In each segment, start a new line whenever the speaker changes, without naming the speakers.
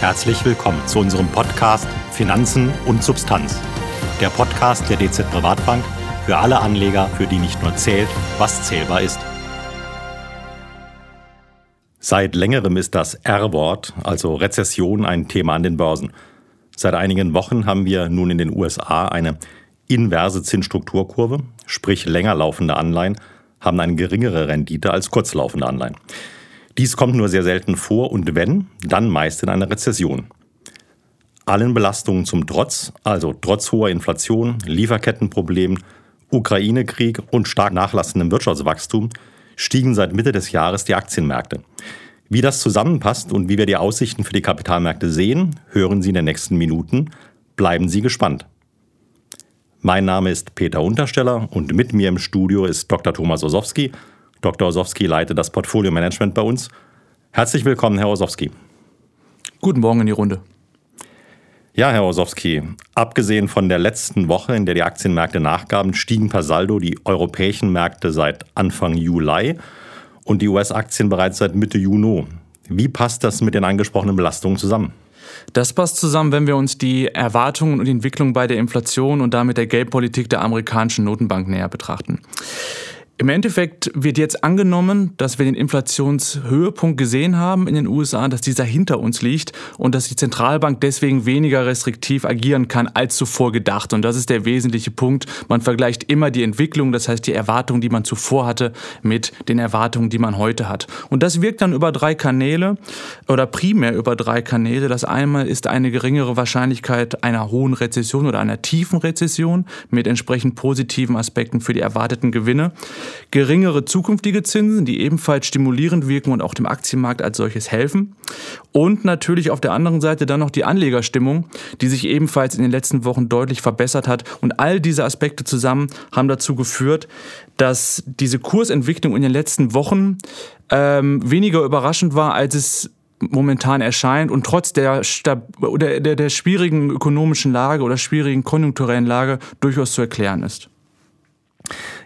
Herzlich willkommen zu unserem Podcast Finanzen und Substanz. Der Podcast der DZ Privatbank für alle Anleger, für die nicht nur zählt, was zählbar ist. Seit längerem ist das R-Wort, also Rezession, ein Thema an den Börsen. Seit einigen Wochen haben wir nun in den USA eine inverse Zinsstrukturkurve, sprich länger laufende Anleihen haben eine geringere Rendite als kurzlaufende Anleihen. Dies kommt nur sehr selten vor und wenn, dann meist in einer Rezession. Allen Belastungen zum Trotz, also trotz hoher Inflation, Lieferkettenproblemen, Ukraine-Krieg und stark nachlassendem Wirtschaftswachstum, stiegen seit Mitte des Jahres die Aktienmärkte. Wie das zusammenpasst und wie wir die Aussichten für die Kapitalmärkte sehen, hören Sie in den nächsten Minuten. Bleiben Sie gespannt. Mein Name ist Peter Untersteller und mit mir im Studio ist Dr. Thomas Osowski, Dr. Osowski leitet das Portfolio Management bei uns. Herzlich willkommen, Herr Osowski.
Guten Morgen in die Runde.
Ja, Herr Osowski, abgesehen von der letzten Woche, in der die Aktienmärkte nachgaben, stiegen per Saldo die europäischen Märkte seit Anfang Juli und die US-Aktien bereits seit Mitte Juni. Wie passt das mit den angesprochenen Belastungen zusammen?
Das passt zusammen, wenn wir uns die Erwartungen und die Entwicklung bei der Inflation und damit der Geldpolitik der amerikanischen Notenbank näher betrachten. Im Endeffekt wird jetzt angenommen, dass wir den Inflationshöhepunkt gesehen haben in den USA, dass dieser hinter uns liegt und dass die Zentralbank deswegen weniger restriktiv agieren kann als zuvor gedacht. Und das ist der wesentliche Punkt. Man vergleicht immer die Entwicklung, das heißt die Erwartungen, die man zuvor hatte, mit den Erwartungen, die man heute hat. Und das wirkt dann über drei Kanäle oder primär über drei Kanäle. Das einmal ist eine geringere Wahrscheinlichkeit einer hohen Rezession oder einer tiefen Rezession mit entsprechend positiven Aspekten für die erwarteten Gewinne geringere zukünftige Zinsen, die ebenfalls stimulierend wirken und auch dem Aktienmarkt als solches helfen. Und natürlich auf der anderen Seite dann noch die Anlegerstimmung, die sich ebenfalls in den letzten Wochen deutlich verbessert hat. Und all diese Aspekte zusammen haben dazu geführt, dass diese Kursentwicklung in den letzten Wochen ähm, weniger überraschend war, als es momentan erscheint und trotz der, der, der, der schwierigen ökonomischen Lage oder schwierigen konjunkturellen Lage durchaus zu erklären ist.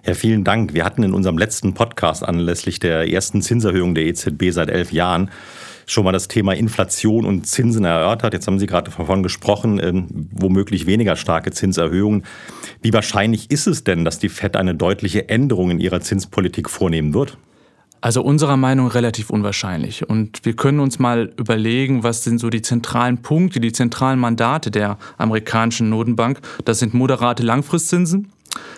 Ja, vielen Dank. Wir hatten in unserem letzten Podcast anlässlich der ersten Zinserhöhung der EZB seit elf Jahren schon mal das Thema Inflation und Zinsen erörtert. Jetzt haben Sie gerade davon gesprochen, äh, womöglich weniger starke Zinserhöhungen. Wie wahrscheinlich ist es denn, dass die FED eine deutliche Änderung in ihrer Zinspolitik vornehmen wird?
Also unserer Meinung relativ unwahrscheinlich. Und wir können uns mal überlegen, was sind so die zentralen Punkte, die zentralen Mandate der amerikanischen Notenbank. Das sind moderate Langfristzinsen,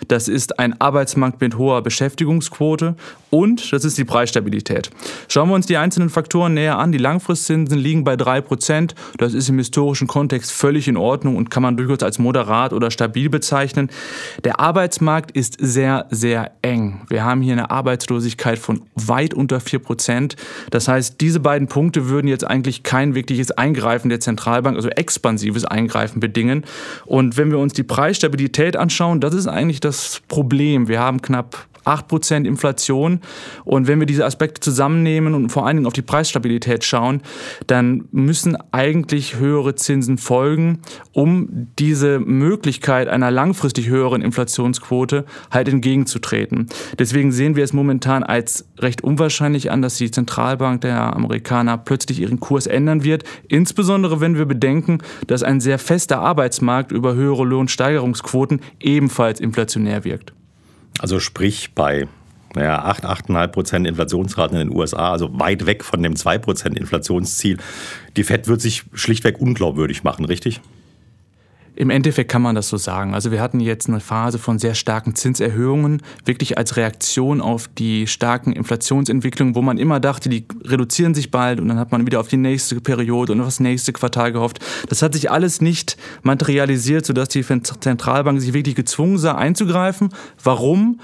das ist ein Arbeitsmarkt mit hoher Beschäftigungsquote und das ist die Preisstabilität. Schauen wir uns die einzelnen Faktoren näher an. Die Langfristzinsen liegen bei 3%. Das ist im historischen Kontext völlig in Ordnung und kann man durchaus als moderat oder stabil bezeichnen. Der Arbeitsmarkt ist sehr, sehr eng. Wir haben hier eine Arbeitslosigkeit von weit unter 4%. Das heißt, diese beiden Punkte würden jetzt eigentlich kein wirkliches Eingreifen der Zentralbank, also expansives Eingreifen bedingen. Und wenn wir uns die Preisstabilität anschauen, das ist eigentlich das Problem. Wir haben knapp 8% Inflation. Und wenn wir diese Aspekte zusammennehmen und vor allen Dingen auf die Preisstabilität schauen, dann müssen eigentlich höhere Zinsen folgen, um diese Möglichkeit einer langfristig höheren Inflationsquote halt entgegenzutreten. Deswegen sehen wir es momentan als recht unwahrscheinlich an, dass die Zentralbank der Amerikaner plötzlich ihren Kurs ändern wird. Insbesondere wenn wir bedenken, dass ein sehr fester Arbeitsmarkt über höhere Lohnsteigerungsquoten ebenfalls inflationär wirkt.
Also sprich bei naja, 8, 8,5 Prozent Inflationsraten in den USA, also weit weg von dem 2 Prozent Inflationsziel. Die FED wird sich schlichtweg unglaubwürdig machen, richtig?
Im Endeffekt kann man das so sagen. Also wir hatten jetzt eine Phase von sehr starken Zinserhöhungen, wirklich als Reaktion auf die starken Inflationsentwicklungen, wo man immer dachte, die reduzieren sich bald und dann hat man wieder auf die nächste Periode und auf das nächste Quartal gehofft. Das hat sich alles nicht materialisiert, sodass die Zentralbank sich wirklich gezwungen sah, einzugreifen. Warum?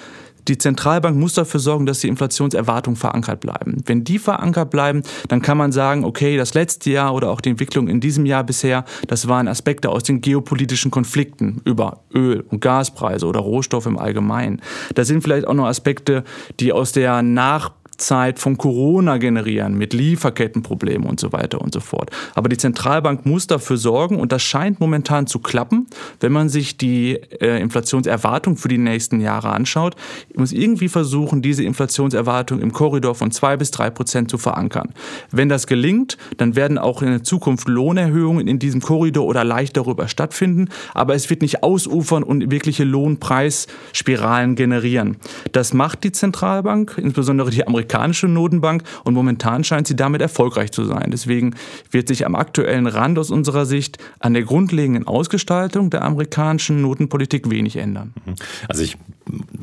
Die Zentralbank muss dafür sorgen, dass die Inflationserwartungen verankert bleiben. Wenn die verankert bleiben, dann kann man sagen, okay, das letzte Jahr oder auch die Entwicklung in diesem Jahr bisher, das waren Aspekte aus den geopolitischen Konflikten über Öl- und Gaspreise oder Rohstoffe im Allgemeinen. Das sind vielleicht auch noch Aspekte, die aus der nach Zeit von Corona generieren mit Lieferkettenproblemen und so weiter und so fort. Aber die Zentralbank muss dafür sorgen und das scheint momentan zu klappen, wenn man sich die äh, Inflationserwartung für die nächsten Jahre anschaut. Ich muss irgendwie versuchen, diese Inflationserwartung im Korridor von zwei bis drei Prozent zu verankern. Wenn das gelingt, dann werden auch in der Zukunft Lohnerhöhungen in diesem Korridor oder leicht darüber stattfinden, aber es wird nicht ausufern und wirkliche Lohnpreisspiralen generieren. Das macht die Zentralbank, insbesondere die amerikanische Notenbank, und momentan scheint sie damit erfolgreich zu sein. Deswegen wird sich am aktuellen Rand aus unserer Sicht an der grundlegenden Ausgestaltung der amerikanischen Notenpolitik wenig ändern.
Also ich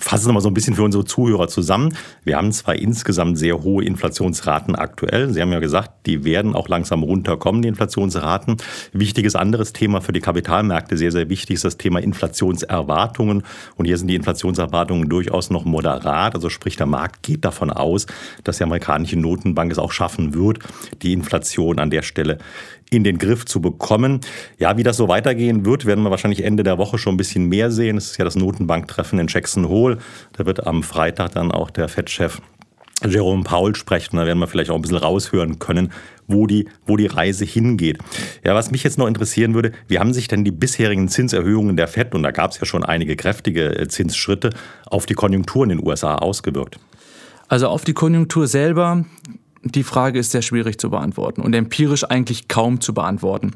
fasse es nochmal so ein bisschen für unsere Zuhörer zusammen. Wir haben zwar insgesamt sehr hohe Inflationsraten aktuell. Sie haben ja gesagt, die werden auch langsam runterkommen, die Inflationsraten. Wichtiges anderes Thema für die Kapitalmärkte, sehr, sehr wichtig, ist das Thema Inflationserwartungen. Und hier sind die Inflationserwartungen durchaus noch moderat. Also sprich, der Markt geht davon aus, dass die amerikanische Notenbank es auch schaffen wird, die Inflation an der Stelle in den Griff zu bekommen. Ja, wie das so weitergehen wird, werden wir wahrscheinlich Ende der Woche schon ein bisschen mehr sehen. Es ist ja das Notenbanktreffen in Jackson Hole. Da wird am Freitag dann auch der Fed-Chef Jerome Paul sprechen. Da werden wir vielleicht auch ein bisschen raushören können, wo die, wo die Reise hingeht. Ja, was mich jetzt noch interessieren würde, wie haben sich denn die bisherigen Zinserhöhungen der FED, und da gab es ja schon einige kräftige äh, Zinsschritte, auf die Konjunktur in den USA ausgewirkt?
Also auf die Konjunktur selber die Frage ist sehr schwierig zu beantworten und empirisch eigentlich kaum zu beantworten.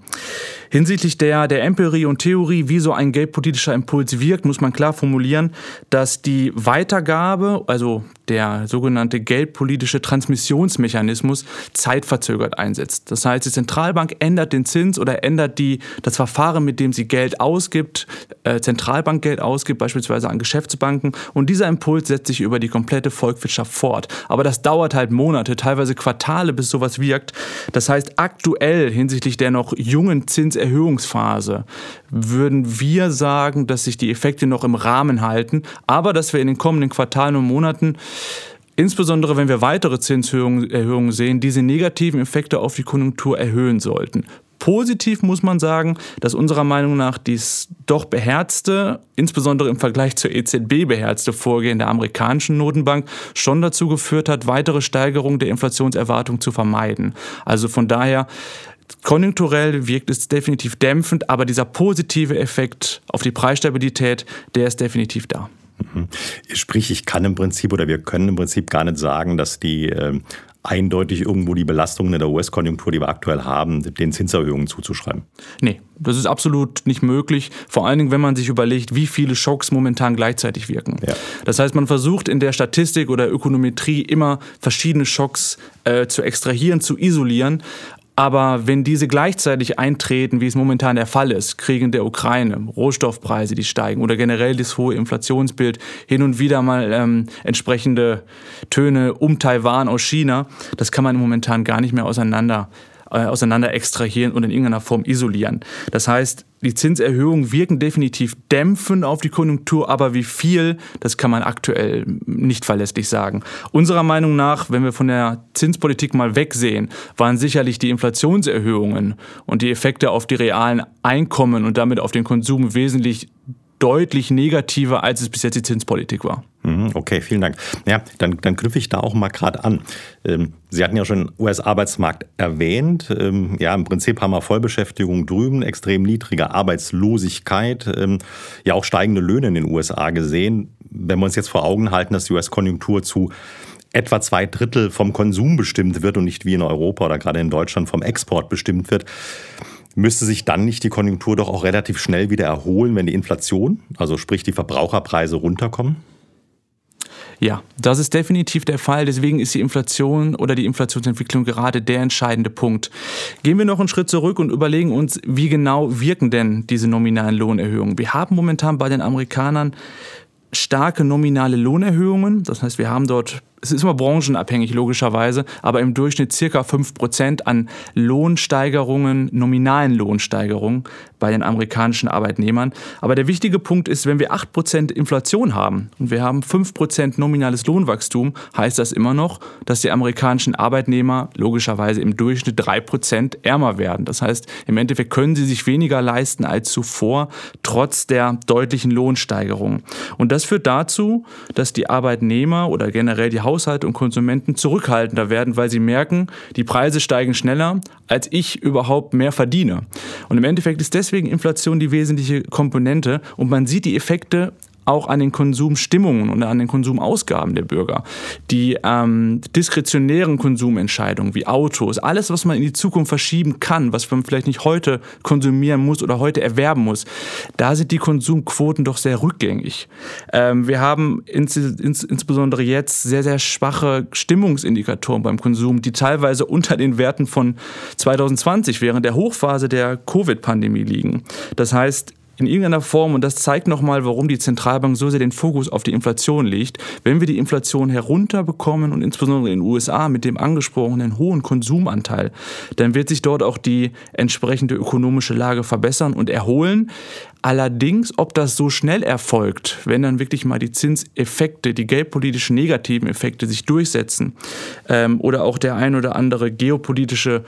Hinsichtlich der, der Empirie und Theorie, wie so ein geldpolitischer Impuls wirkt, muss man klar formulieren, dass die Weitergabe, also der sogenannte geldpolitische Transmissionsmechanismus, zeitverzögert einsetzt. Das heißt, die Zentralbank ändert den Zins oder ändert die, das Verfahren, mit dem sie Geld ausgibt, äh, Zentralbankgeld ausgibt, beispielsweise an Geschäftsbanken. Und dieser Impuls setzt sich über die komplette Volkswirtschaft fort. Aber das dauert halt Monate, teilweise Quartale, bis sowas wirkt. Das heißt, aktuell hinsichtlich der noch jungen Zinserhöhungsphase würden wir sagen, dass sich die Effekte noch im Rahmen halten, aber dass wir in den kommenden Quartalen und Monaten insbesondere wenn wir weitere Zinserhöhungen sehen, diese negativen Effekte auf die Konjunktur erhöhen sollten. Positiv muss man sagen, dass unserer Meinung nach dies doch beherzte, insbesondere im Vergleich zur EZB beherzte Vorgehen der amerikanischen Notenbank schon dazu geführt hat, weitere Steigerungen der Inflationserwartung zu vermeiden. Also von daher Konjunkturell wirkt es definitiv dämpfend, aber dieser positive Effekt auf die Preisstabilität, der ist definitiv da.
Mhm. Sprich, ich kann im Prinzip oder wir können im Prinzip gar nicht sagen, dass die äh, eindeutig irgendwo die Belastungen in der US-Konjunktur, die wir aktuell haben, den Zinserhöhungen zuzuschreiben.
Nee, das ist absolut nicht möglich. Vor allen Dingen, wenn man sich überlegt, wie viele Schocks momentan gleichzeitig wirken. Ja. Das heißt, man versucht in der Statistik oder Ökonometrie immer verschiedene Schocks äh, zu extrahieren, zu isolieren. Aber wenn diese gleichzeitig eintreten, wie es momentan der Fall ist, Krieg in der Ukraine, Rohstoffpreise, die steigen oder generell das hohe Inflationsbild, hin und wieder mal ähm, entsprechende Töne um Taiwan aus China, das kann man momentan gar nicht mehr auseinander äh, auseinander extrahieren und in irgendeiner Form isolieren. Das heißt, die Zinserhöhungen wirken definitiv dämpfend auf die Konjunktur, aber wie viel, das kann man aktuell nicht verlässlich sagen. Unserer Meinung nach, wenn wir von der Zinspolitik mal wegsehen, waren sicherlich die Inflationserhöhungen und die Effekte auf die realen Einkommen und damit auf den Konsum wesentlich deutlich negativer, als es bis jetzt die Zinspolitik war.
Mhm, okay, vielen Dank. Ja, dann, dann knüpfe ich da auch mal gerade an. Ähm, Sie hatten ja schon US-Arbeitsmarkt erwähnt. Ähm, ja, im Prinzip haben wir Vollbeschäftigung drüben, extrem niedrige Arbeitslosigkeit, ähm, ja auch steigende Löhne in den USA gesehen. Wenn wir uns jetzt vor Augen halten, dass die US-Konjunktur zu etwa zwei Drittel vom Konsum bestimmt wird und nicht wie in Europa oder gerade in Deutschland vom Export bestimmt wird, müsste sich dann nicht die Konjunktur doch auch relativ schnell wieder erholen, wenn die Inflation, also sprich die Verbraucherpreise runterkommen?
Ja, das ist definitiv der Fall. Deswegen ist die Inflation oder die Inflationsentwicklung gerade der entscheidende Punkt. Gehen wir noch einen Schritt zurück und überlegen uns, wie genau wirken denn diese nominalen Lohnerhöhungen. Wir haben momentan bei den Amerikanern starke nominale Lohnerhöhungen. Das heißt, wir haben dort es ist immer branchenabhängig logischerweise, aber im Durchschnitt circa 5% an Lohnsteigerungen, nominalen Lohnsteigerungen bei den amerikanischen Arbeitnehmern. Aber der wichtige Punkt ist, wenn wir 8% Inflation haben und wir haben 5% nominales Lohnwachstum, heißt das immer noch, dass die amerikanischen Arbeitnehmer logischerweise im Durchschnitt 3% ärmer werden. Das heißt, im Endeffekt können sie sich weniger leisten als zuvor, trotz der deutlichen Lohnsteigerungen. Und das führt dazu, dass die Arbeitnehmer oder generell die Haus Haushalte und Konsumenten zurückhaltender werden, weil sie merken, die Preise steigen schneller, als ich überhaupt mehr verdiene. Und im Endeffekt ist deswegen Inflation die wesentliche Komponente und man sieht die Effekte auch an den Konsumstimmungen und an den Konsumausgaben der Bürger. Die ähm, diskretionären Konsumentscheidungen wie Autos, alles, was man in die Zukunft verschieben kann, was man vielleicht nicht heute konsumieren muss oder heute erwerben muss, da sind die Konsumquoten doch sehr rückgängig. Ähm, wir haben ins, ins, insbesondere jetzt sehr, sehr schwache Stimmungsindikatoren beim Konsum, die teilweise unter den Werten von 2020 während der Hochphase der Covid-Pandemie liegen. Das heißt, in irgendeiner Form, und das zeigt nochmal, warum die Zentralbank so sehr den Fokus auf die Inflation legt, wenn wir die Inflation herunterbekommen und insbesondere in den USA mit dem angesprochenen hohen Konsumanteil, dann wird sich dort auch die entsprechende ökonomische Lage verbessern und erholen. Allerdings, ob das so schnell erfolgt, wenn dann wirklich mal die Zinseffekte, die geldpolitischen negativen Effekte sich durchsetzen ähm, oder auch der ein oder andere geopolitische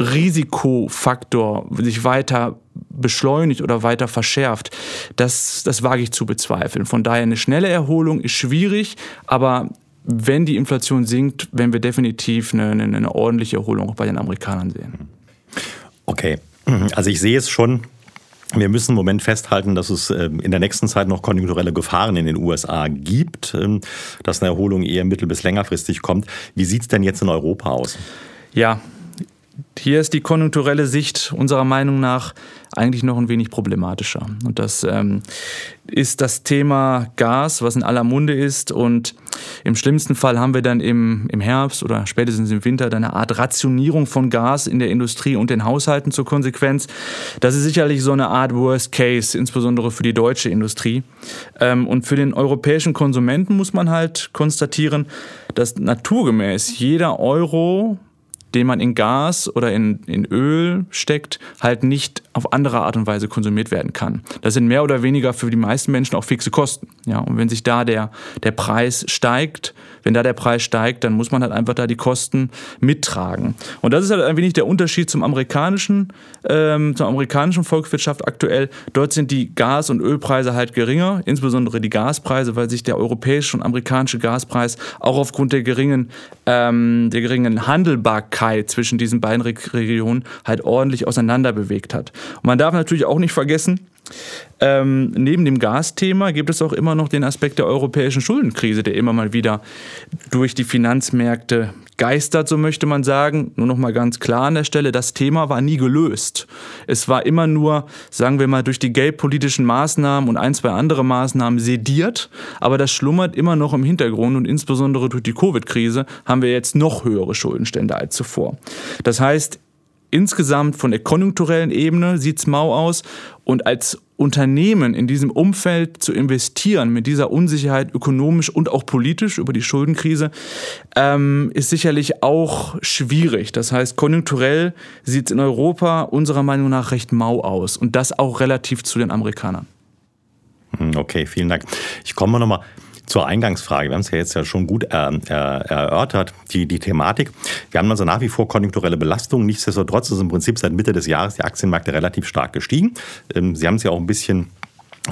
Risikofaktor sich weiter beschleunigt oder weiter verschärft, das, das wage ich zu bezweifeln. Von daher eine schnelle Erholung ist schwierig, aber wenn die Inflation sinkt, werden wir definitiv eine, eine, eine ordentliche Erholung auch bei den Amerikanern sehen.
Okay, also ich sehe es schon. Wir müssen im Moment festhalten, dass es ähm, in der nächsten Zeit noch konjunkturelle Gefahren in den USA gibt, ähm, dass eine Erholung eher mittel- bis längerfristig kommt. Wie sieht es denn jetzt in Europa aus?
Ja, hier ist die konjunkturelle Sicht unserer Meinung nach eigentlich noch ein wenig problematischer. Und das ähm, ist das Thema Gas, was in aller Munde ist. Und im schlimmsten Fall haben wir dann im, im Herbst oder spätestens im Winter eine Art Rationierung von Gas in der Industrie und den Haushalten zur Konsequenz. Das ist sicherlich so eine Art Worst Case, insbesondere für die deutsche Industrie. Ähm, und für den europäischen Konsumenten muss man halt konstatieren, dass naturgemäß jeder Euro den man in Gas oder in, in Öl steckt, halt nicht auf andere Art und Weise konsumiert werden kann. Das sind mehr oder weniger für die meisten Menschen auch fixe Kosten. Ja, und wenn sich da der, der Preis steigt, wenn da der Preis steigt, dann muss man halt einfach da die Kosten mittragen. Und das ist halt ein wenig der Unterschied zum amerikanischen, ähm, zur amerikanischen Volkswirtschaft aktuell. Dort sind die Gas- und Ölpreise halt geringer, insbesondere die Gaspreise, weil sich der europäische und amerikanische Gaspreis auch aufgrund der geringen, ähm, der geringen Handelbarkeit zwischen diesen beiden Regionen halt ordentlich auseinander bewegt hat. Und man darf natürlich auch nicht vergessen, ähm, neben dem Gasthema gibt es auch immer noch den Aspekt der europäischen Schuldenkrise, der immer mal wieder durch die Finanzmärkte geistert, so möchte man sagen. Nur noch mal ganz klar an der Stelle, das Thema war nie gelöst. Es war immer nur, sagen wir mal, durch die geldpolitischen Maßnahmen und ein, zwei andere Maßnahmen sediert, aber das schlummert immer noch im Hintergrund und insbesondere durch die Covid-Krise haben wir jetzt noch höhere Schuldenstände als zuvor. Das heißt, insgesamt von der konjunkturellen Ebene sieht es mau aus und als Unternehmen in diesem Umfeld zu investieren, mit dieser Unsicherheit ökonomisch und auch politisch über die Schuldenkrise, ähm, ist sicherlich auch schwierig. Das heißt, konjunkturell sieht es in Europa unserer Meinung nach recht mau aus und das auch relativ zu den Amerikanern.
Hm, okay, vielen Dank. Ich komme nochmal zur Eingangsfrage, wir haben es ja jetzt ja schon gut er, er, erörtert, die, die Thematik. Wir haben also nach wie vor konjunkturelle Belastungen. Nichtsdestotrotz ist im Prinzip seit Mitte des Jahres die Aktienmärkte relativ stark gestiegen. Ähm, Sie haben es ja auch ein bisschen,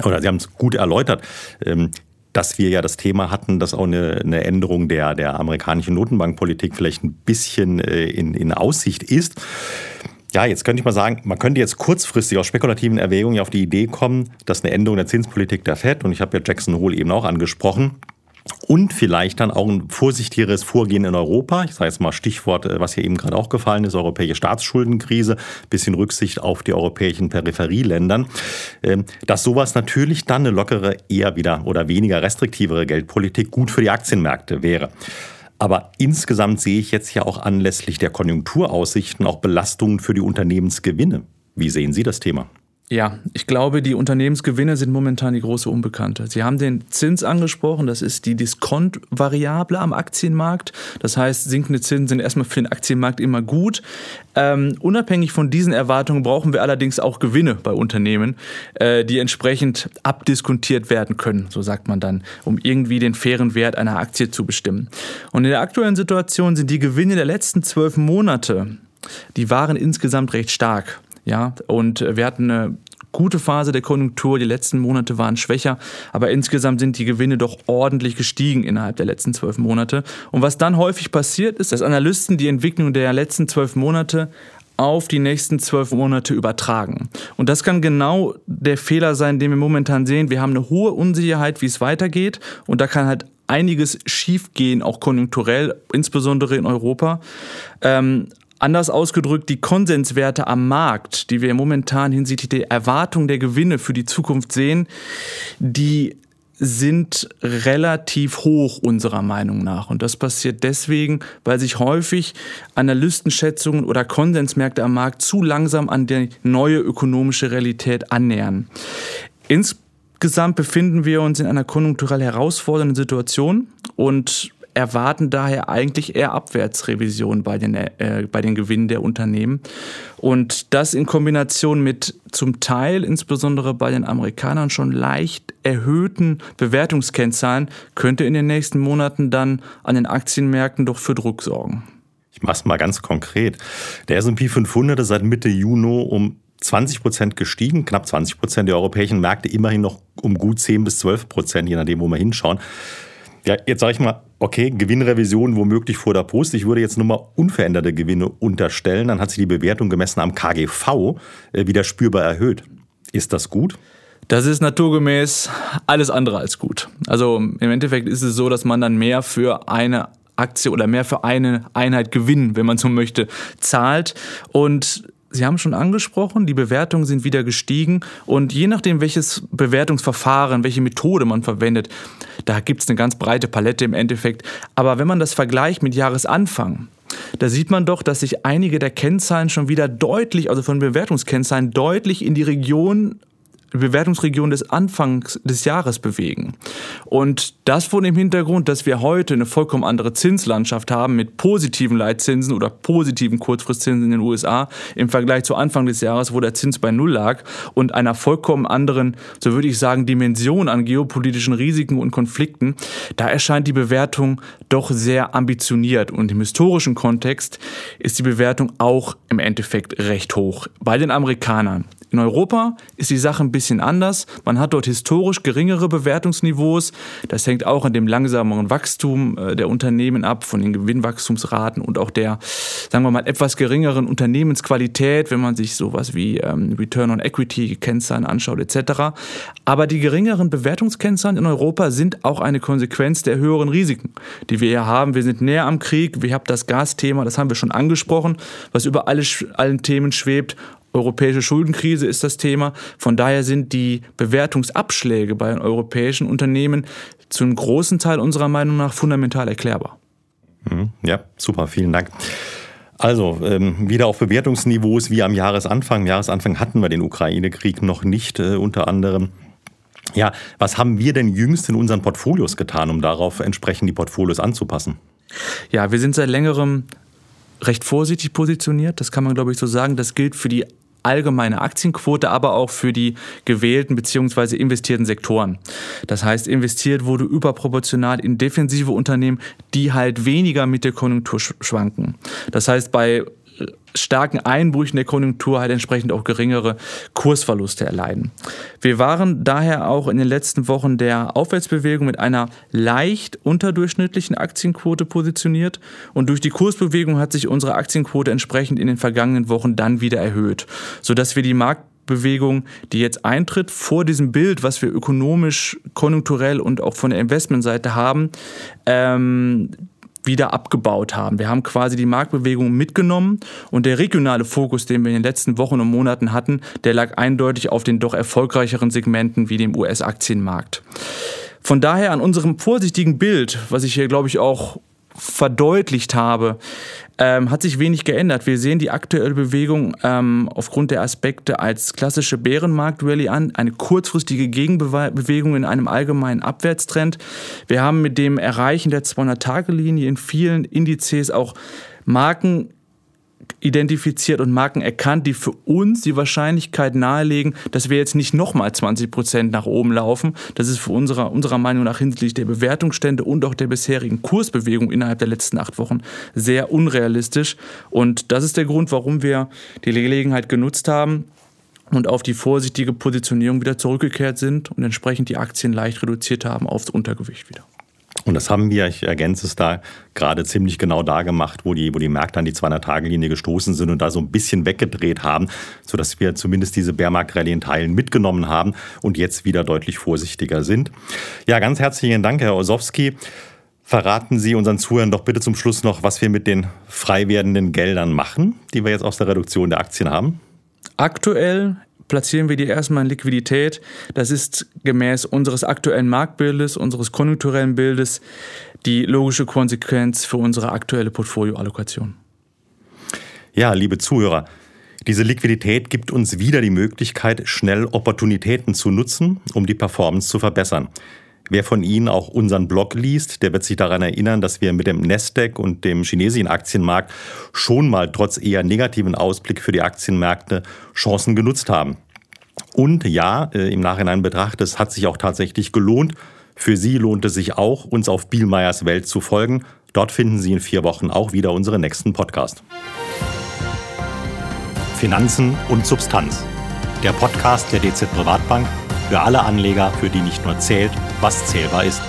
oder Sie haben es gut erläutert ähm, dass wir ja das Thema hatten, dass auch eine, eine Änderung der, der amerikanischen Notenbankpolitik vielleicht ein bisschen äh, in, in Aussicht ist. Ja, jetzt könnte ich mal sagen, man könnte jetzt kurzfristig aus spekulativen Erwägungen auf die Idee kommen, dass eine Änderung der Zinspolitik der FED, und ich habe ja Jackson Hole eben auch angesprochen, und vielleicht dann auch ein vorsichtigeres Vorgehen in Europa. Ich sage jetzt mal Stichwort, äh, was hier eben gerade auch gefallen ist, europäische Staatsschuldenkrise, bisschen Rücksicht auf die europäischen Peripherieländern, ähm, dass sowas natürlich dann eine lockere, eher wieder oder weniger restriktivere Geldpolitik gut für die Aktienmärkte wäre. Aber insgesamt sehe ich jetzt ja auch anlässlich der Konjunkturaussichten auch Belastungen für die Unternehmensgewinne. Wie sehen Sie das Thema?
Ja, ich glaube, die Unternehmensgewinne sind momentan die große Unbekannte. Sie haben den Zins angesprochen, das ist die Diskontvariable am Aktienmarkt. Das heißt, sinkende Zinsen sind erstmal für den Aktienmarkt immer gut. Ähm, unabhängig von diesen Erwartungen brauchen wir allerdings auch Gewinne bei Unternehmen, äh, die entsprechend abdiskontiert werden können, so sagt man dann, um irgendwie den fairen Wert einer Aktie zu bestimmen. Und in der aktuellen Situation sind die Gewinne der letzten zwölf Monate, die waren insgesamt recht stark. Ja, und wir hatten eine gute Phase der Konjunktur. Die letzten Monate waren schwächer, aber insgesamt sind die Gewinne doch ordentlich gestiegen innerhalb der letzten zwölf Monate. Und was dann häufig passiert ist, dass Analysten die Entwicklung der letzten zwölf Monate auf die nächsten zwölf Monate übertragen. Und das kann genau der Fehler sein, den wir momentan sehen. Wir haben eine hohe Unsicherheit, wie es weitergeht. Und da kann halt einiges schiefgehen, auch konjunkturell, insbesondere in Europa. Ähm, Anders ausgedrückt, die Konsenswerte am Markt, die wir momentan hinsichtlich der Erwartung der Gewinne für die Zukunft sehen, die sind relativ hoch unserer Meinung nach. Und das passiert deswegen, weil sich häufig Analystenschätzungen oder Konsensmärkte am Markt zu langsam an die neue ökonomische Realität annähern. Insgesamt befinden wir uns in einer konjunkturell herausfordernden Situation und erwarten daher eigentlich eher Abwärtsrevision bei den, äh, bei den Gewinnen der Unternehmen. Und das in Kombination mit zum Teil, insbesondere bei den Amerikanern, schon leicht erhöhten Bewertungskennzahlen, könnte in den nächsten Monaten dann an den Aktienmärkten doch für Druck sorgen.
Ich mache es mal ganz konkret. Der S&P 500 ist seit Mitte Juni um 20 Prozent gestiegen, knapp 20 Prozent der europäischen Märkte immerhin noch um gut 10 bis 12 Prozent, je nachdem, wo wir hinschauen. Ja, jetzt sage ich mal, okay, Gewinnrevision womöglich vor der Post. Ich würde jetzt nur mal unveränderte Gewinne unterstellen. Dann hat sich die Bewertung gemessen am KGV äh, wieder spürbar erhöht. Ist das gut?
Das ist naturgemäß alles andere als gut. Also im Endeffekt ist es so, dass man dann mehr für eine Aktie oder mehr für eine Einheit Gewinn, wenn man so möchte, zahlt. Und Sie haben schon angesprochen, die Bewertungen sind wieder gestiegen und je nachdem, welches Bewertungsverfahren, welche Methode man verwendet, da gibt es eine ganz breite Palette im Endeffekt. Aber wenn man das vergleicht mit Jahresanfang, da sieht man doch, dass sich einige der Kennzahlen schon wieder deutlich, also von Bewertungskennzahlen, deutlich in die Region Bewertungsregion des Anfangs des Jahres bewegen. Und das vor dem Hintergrund, dass wir heute eine vollkommen andere Zinslandschaft haben mit positiven Leitzinsen oder positiven Kurzfristzinsen in den USA im Vergleich zu Anfang des Jahres, wo der Zins bei Null lag und einer vollkommen anderen, so würde ich sagen, Dimension an geopolitischen Risiken und Konflikten, da erscheint die Bewertung doch sehr ambitioniert. Und im historischen Kontext ist die Bewertung auch im Endeffekt recht hoch. Bei den Amerikanern. In Europa ist die Sache ein bisschen anders. Man hat dort historisch geringere Bewertungsniveaus. Das hängt auch an dem langsameren Wachstum äh, der Unternehmen ab, von den Gewinnwachstumsraten und auch der, sagen wir mal, etwas geringeren Unternehmensqualität, wenn man sich sowas wie ähm, Return on Equity Kennzahlen anschaut etc. Aber die geringeren Bewertungskennzahlen in Europa sind auch eine Konsequenz der höheren Risiken, die wir hier haben. Wir sind näher am Krieg. Wir haben das Gasthema, das haben wir schon angesprochen, was über alle, allen Themen schwebt europäische Schuldenkrise ist das Thema. Von daher sind die Bewertungsabschläge bei den europäischen Unternehmen zum großen Teil unserer Meinung nach fundamental erklärbar.
Mhm. Ja, super, vielen Dank. Also ähm, wieder auf Bewertungsniveaus wie am Jahresanfang. Am Jahresanfang hatten wir den Ukraine-Krieg noch nicht äh, unter anderem. Ja, was haben wir denn jüngst in unseren Portfolios getan, um darauf entsprechend die Portfolios anzupassen?
Ja, wir sind seit längerem recht vorsichtig positioniert. Das kann man, glaube ich, so sagen. Das gilt für die allgemeine Aktienquote, aber auch für die gewählten bzw. investierten Sektoren. Das heißt, investiert wurde überproportional in defensive Unternehmen, die halt weniger mit der Konjunktur schwanken. Das heißt, bei starken Einbrüchen der Konjunktur halt entsprechend auch geringere Kursverluste erleiden. Wir waren daher auch in den letzten Wochen der Aufwärtsbewegung mit einer leicht unterdurchschnittlichen Aktienquote positioniert und durch die Kursbewegung hat sich unsere Aktienquote entsprechend in den vergangenen Wochen dann wieder erhöht, sodass wir die Marktbewegung, die jetzt eintritt, vor diesem Bild, was wir ökonomisch, konjunkturell und auch von der Investmentseite haben, ähm, wieder abgebaut haben. Wir haben quasi die Marktbewegung mitgenommen und der regionale Fokus, den wir in den letzten Wochen und Monaten hatten, der lag eindeutig auf den doch erfolgreicheren Segmenten wie dem US-Aktienmarkt. Von daher an unserem vorsichtigen Bild, was ich hier glaube ich auch verdeutlicht habe, ähm, hat sich wenig geändert. Wir sehen die aktuelle Bewegung ähm, aufgrund der Aspekte als klassische Bärenmarkt-Rallye an, eine kurzfristige Gegenbewegung in einem allgemeinen Abwärtstrend. Wir haben mit dem Erreichen der 200-Tage-Linie in vielen Indizes auch Marken identifiziert und Marken erkannt, die für uns die Wahrscheinlichkeit nahelegen, dass wir jetzt nicht nochmal 20 Prozent nach oben laufen. Das ist für unserer, unserer Meinung nach hinsichtlich der Bewertungsstände und auch der bisherigen Kursbewegung innerhalb der letzten acht Wochen sehr unrealistisch. Und das ist der Grund, warum wir die Gelegenheit genutzt haben, und auf die vorsichtige Positionierung wieder zurückgekehrt sind und entsprechend die Aktien leicht reduziert haben aufs Untergewicht wieder.
Und das haben wir, ich ergänze es da, gerade ziemlich genau da gemacht, wo die, wo die Märkte an die 200-Tage-Linie gestoßen sind und da so ein bisschen weggedreht haben, sodass wir zumindest diese Bärmarkt-Rallye in Teilen mitgenommen haben und jetzt wieder deutlich vorsichtiger sind. Ja, ganz herzlichen Dank, Herr Osowski. Verraten Sie unseren Zuhörern doch bitte zum Schluss noch, was wir mit den frei werdenden Geldern machen, die wir jetzt aus der Reduktion der Aktien haben.
Aktuell platzieren wir die erstmal in Liquidität. Das ist gemäß unseres aktuellen Marktbildes, unseres konjunkturellen Bildes die logische Konsequenz für unsere aktuelle Portfolioallokation.
Ja, liebe Zuhörer, diese Liquidität gibt uns wieder die Möglichkeit, schnell Opportunitäten zu nutzen, um die Performance zu verbessern. Wer von Ihnen auch unseren Blog liest, der wird sich daran erinnern, dass wir mit dem Nasdaq und dem chinesischen Aktienmarkt schon mal trotz eher negativen Ausblick für die Aktienmärkte Chancen genutzt haben. Und ja, äh, im Nachhinein betrachtet, es hat sich auch tatsächlich gelohnt. Für Sie lohnt es sich auch, uns auf Bielmeyers Welt zu folgen. Dort finden Sie in vier Wochen auch wieder unseren nächsten Podcast. Finanzen und Substanz. Der Podcast der DZ Privatbank für alle Anleger, für die nicht nur zählt, was zählbar ist.